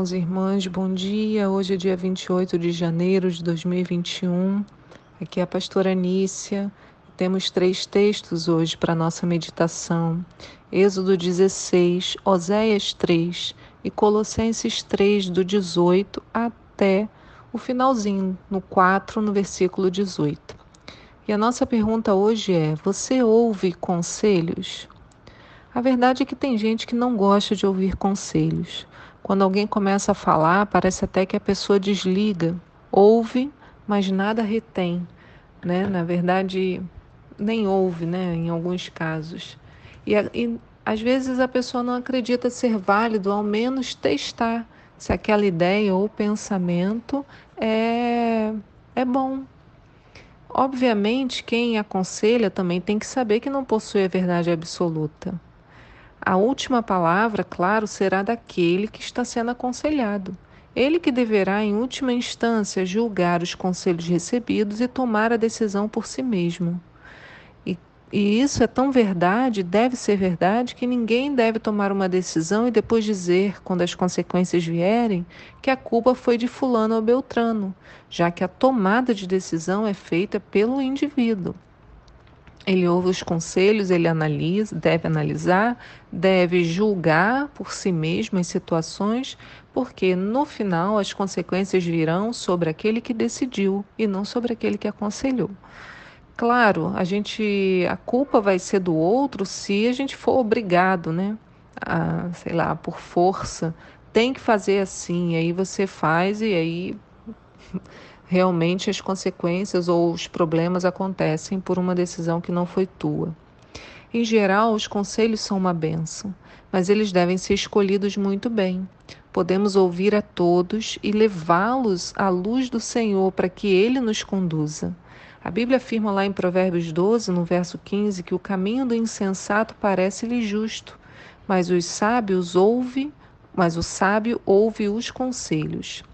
irmãos e irmãs, bom dia. Hoje é dia 28 de janeiro de 2021. Aqui é a pastora Nícia. Temos três textos hoje para nossa meditação: Êxodo 16, Oséias 3 e Colossenses 3, do 18 até o finalzinho, no 4, no versículo 18. E a nossa pergunta hoje é: Você ouve conselhos? A verdade é que tem gente que não gosta de ouvir conselhos. Quando alguém começa a falar, parece até que a pessoa desliga, ouve, mas nada retém, né? Na verdade, nem ouve, né? Em alguns casos. E, e às vezes a pessoa não acredita ser válido, ao menos testar se aquela ideia ou pensamento é, é bom. Obviamente, quem aconselha também tem que saber que não possui a verdade absoluta. A última palavra, claro, será daquele que está sendo aconselhado. Ele que deverá, em última instância, julgar os conselhos recebidos e tomar a decisão por si mesmo. E, e isso é tão verdade, deve ser verdade, que ninguém deve tomar uma decisão e depois dizer, quando as consequências vierem, que a culpa foi de Fulano ou Beltrano, já que a tomada de decisão é feita pelo indivíduo. Ele ouve os conselhos, ele analisa, deve analisar, deve julgar por si mesmo as situações, porque no final as consequências virão sobre aquele que decidiu e não sobre aquele que aconselhou. Claro, a gente a culpa vai ser do outro se a gente for obrigado, né? A, sei lá, por força, tem que fazer assim, aí você faz e aí realmente as consequências ou os problemas acontecem por uma decisão que não foi tua. Em geral, os conselhos são uma benção, mas eles devem ser escolhidos muito bem. Podemos ouvir a todos e levá-los à luz do Senhor para que ele nos conduza. A Bíblia afirma lá em Provérbios 12, no verso 15, que o caminho do insensato parece-lhe justo, mas os sábios ouve, mas o sábio ouve os conselhos.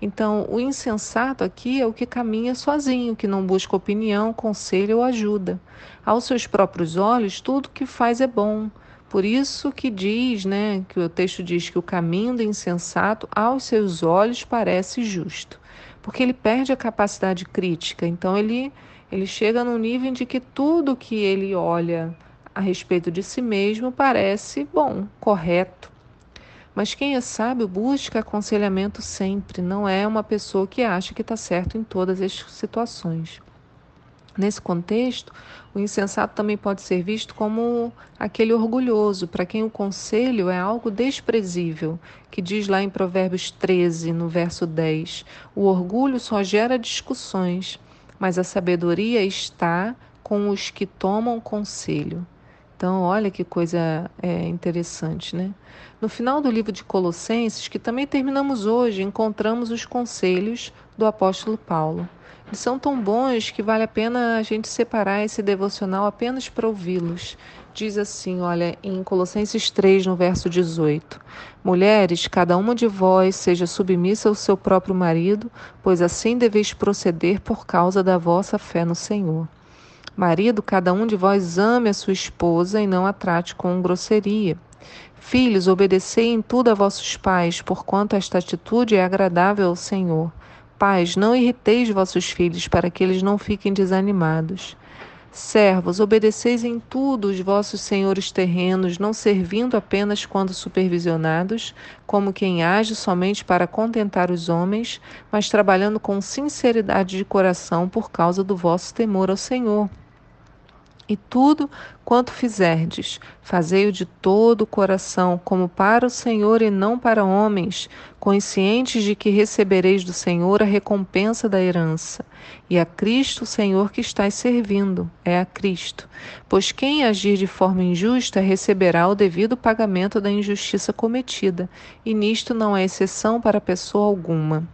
Então, o insensato aqui é o que caminha sozinho, que não busca opinião, conselho ou ajuda. Aos seus próprios olhos, tudo que faz é bom. Por isso que diz, né, que o texto diz que o caminho do insensato aos seus olhos parece justo, porque ele perde a capacidade crítica. Então ele ele chega no nível de que tudo que ele olha a respeito de si mesmo parece bom, correto. Mas quem é sábio busca aconselhamento sempre, não é uma pessoa que acha que está certo em todas as situações. Nesse contexto, o insensato também pode ser visto como aquele orgulhoso, para quem o conselho é algo desprezível, que diz lá em Provérbios 13, no verso 10: O orgulho só gera discussões, mas a sabedoria está com os que tomam conselho. Então, olha que coisa é, interessante, né? No final do livro de Colossenses, que também terminamos hoje, encontramos os conselhos do apóstolo Paulo. Eles são tão bons que vale a pena a gente separar esse devocional apenas para ouvi-los. Diz assim, olha, em Colossenses 3, no verso 18: Mulheres, cada uma de vós seja submissa ao seu próprio marido, pois assim deveis proceder por causa da vossa fé no Senhor. Marido, cada um de vós ame a sua esposa e não a trate com grosseria. Filhos, obedecei em tudo a vossos pais, porquanto esta atitude é agradável ao Senhor. Pais, não irriteis vossos filhos, para que eles não fiquem desanimados. Servos, obedeceis em tudo os vossos senhores terrenos, não servindo apenas quando supervisionados, como quem age somente para contentar os homens, mas trabalhando com sinceridade de coração por causa do vosso temor ao Senhor. E tudo quanto fizerdes, fazei-o de todo o coração, como para o Senhor e não para homens, conscientes de que recebereis do Senhor a recompensa da herança. E a Cristo, o Senhor, que estáis servindo, é a Cristo. Pois quem agir de forma injusta receberá o devido pagamento da injustiça cometida, e nisto não há exceção para pessoa alguma.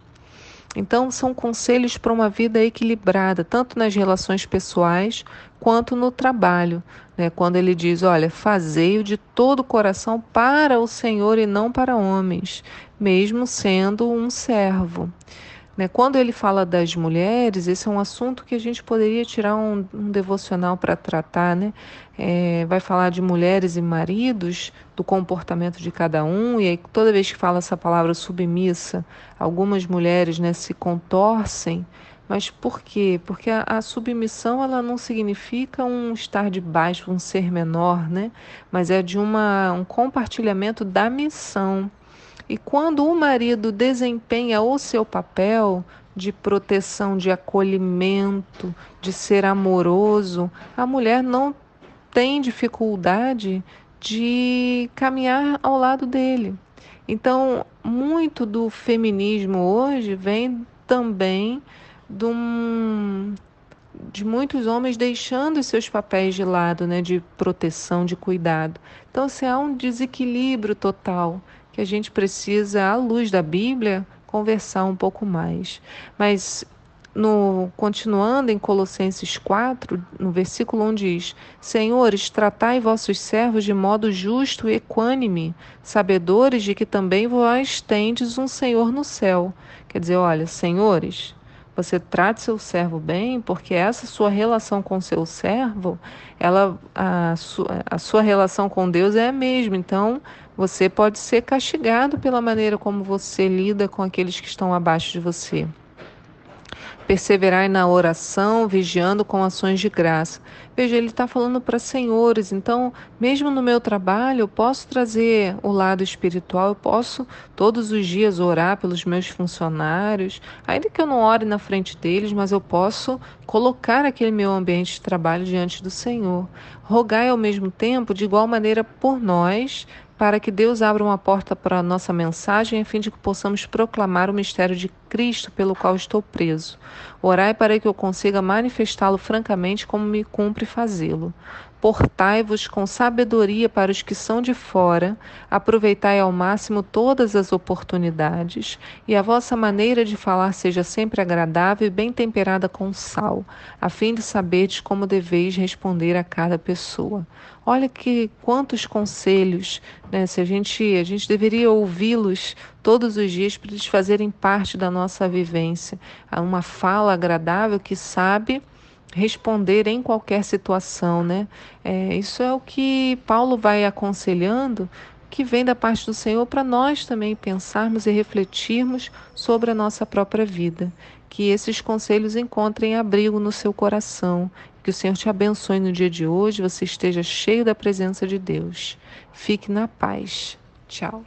Então, são conselhos para uma vida equilibrada, tanto nas relações pessoais quanto no trabalho. Né? Quando ele diz: Olha, fazei-o de todo o coração para o Senhor e não para homens, mesmo sendo um servo. Né? Quando ele fala das mulheres, esse é um assunto que a gente poderia tirar um, um devocional para tratar. Né? É, vai falar de mulheres e maridos, do comportamento de cada um, e aí toda vez que fala essa palavra submissa, algumas mulheres né, se contorcem. Mas por quê? Porque a, a, submissão ela não significa um estar de baixo, um ser menor, né? Mas é de uma, um compartilhamento da missão. E quando o marido desempenha o seu papel de proteção, de acolhimento, de ser amoroso, a mulher não tem dificuldade de caminhar ao lado dele. Então, muito do feminismo hoje vem também de, um, de muitos homens deixando seus papéis de lado, né, de proteção, de cuidado. Então, assim, há um desequilíbrio total que a gente precisa, à luz da Bíblia, conversar um pouco mais. Mas no continuando em Colossenses 4, no versículo 1 diz: Senhores, tratai vossos servos de modo justo e equânime, sabedores de que também vós tendes um Senhor no céu. Quer dizer, olha, senhores, você trate seu servo bem, porque essa sua relação com seu servo, ela a, su, a sua relação com Deus é a mesma. Então, você pode ser castigado pela maneira como você lida com aqueles que estão abaixo de você. Perseverai na oração, vigiando com ações de graça. Veja, ele está falando para senhores, então, mesmo no meu trabalho, eu posso trazer o lado espiritual, eu posso todos os dias orar pelos meus funcionários, ainda que eu não ore na frente deles, mas eu posso colocar aquele meu ambiente de trabalho diante do Senhor. Rogai ao mesmo tempo, de igual maneira, por nós, para que Deus abra uma porta para a nossa mensagem, a fim de que possamos proclamar o mistério de Cristo pelo qual estou preso. Orai para que eu consiga manifestá-lo francamente como me cumpre fazê-lo. Portai-vos com sabedoria para os que são de fora, aproveitai ao máximo todas as oportunidades, e a vossa maneira de falar seja sempre agradável e bem temperada com sal, a fim de saberdes como deveis responder a cada pessoa. Olha que quantos conselhos, né? Se a gente a gente deveria ouvi-los todos os dias para eles fazerem parte da nossa vivência, uma fala agradável que sabe responder em qualquer situação, né? É, isso é o que Paulo vai aconselhando, que vem da parte do Senhor para nós também pensarmos e refletirmos sobre a nossa própria vida. Que esses conselhos encontrem abrigo no seu coração. Que o Senhor te abençoe no dia de hoje, você esteja cheio da presença de Deus. Fique na paz. Tchau.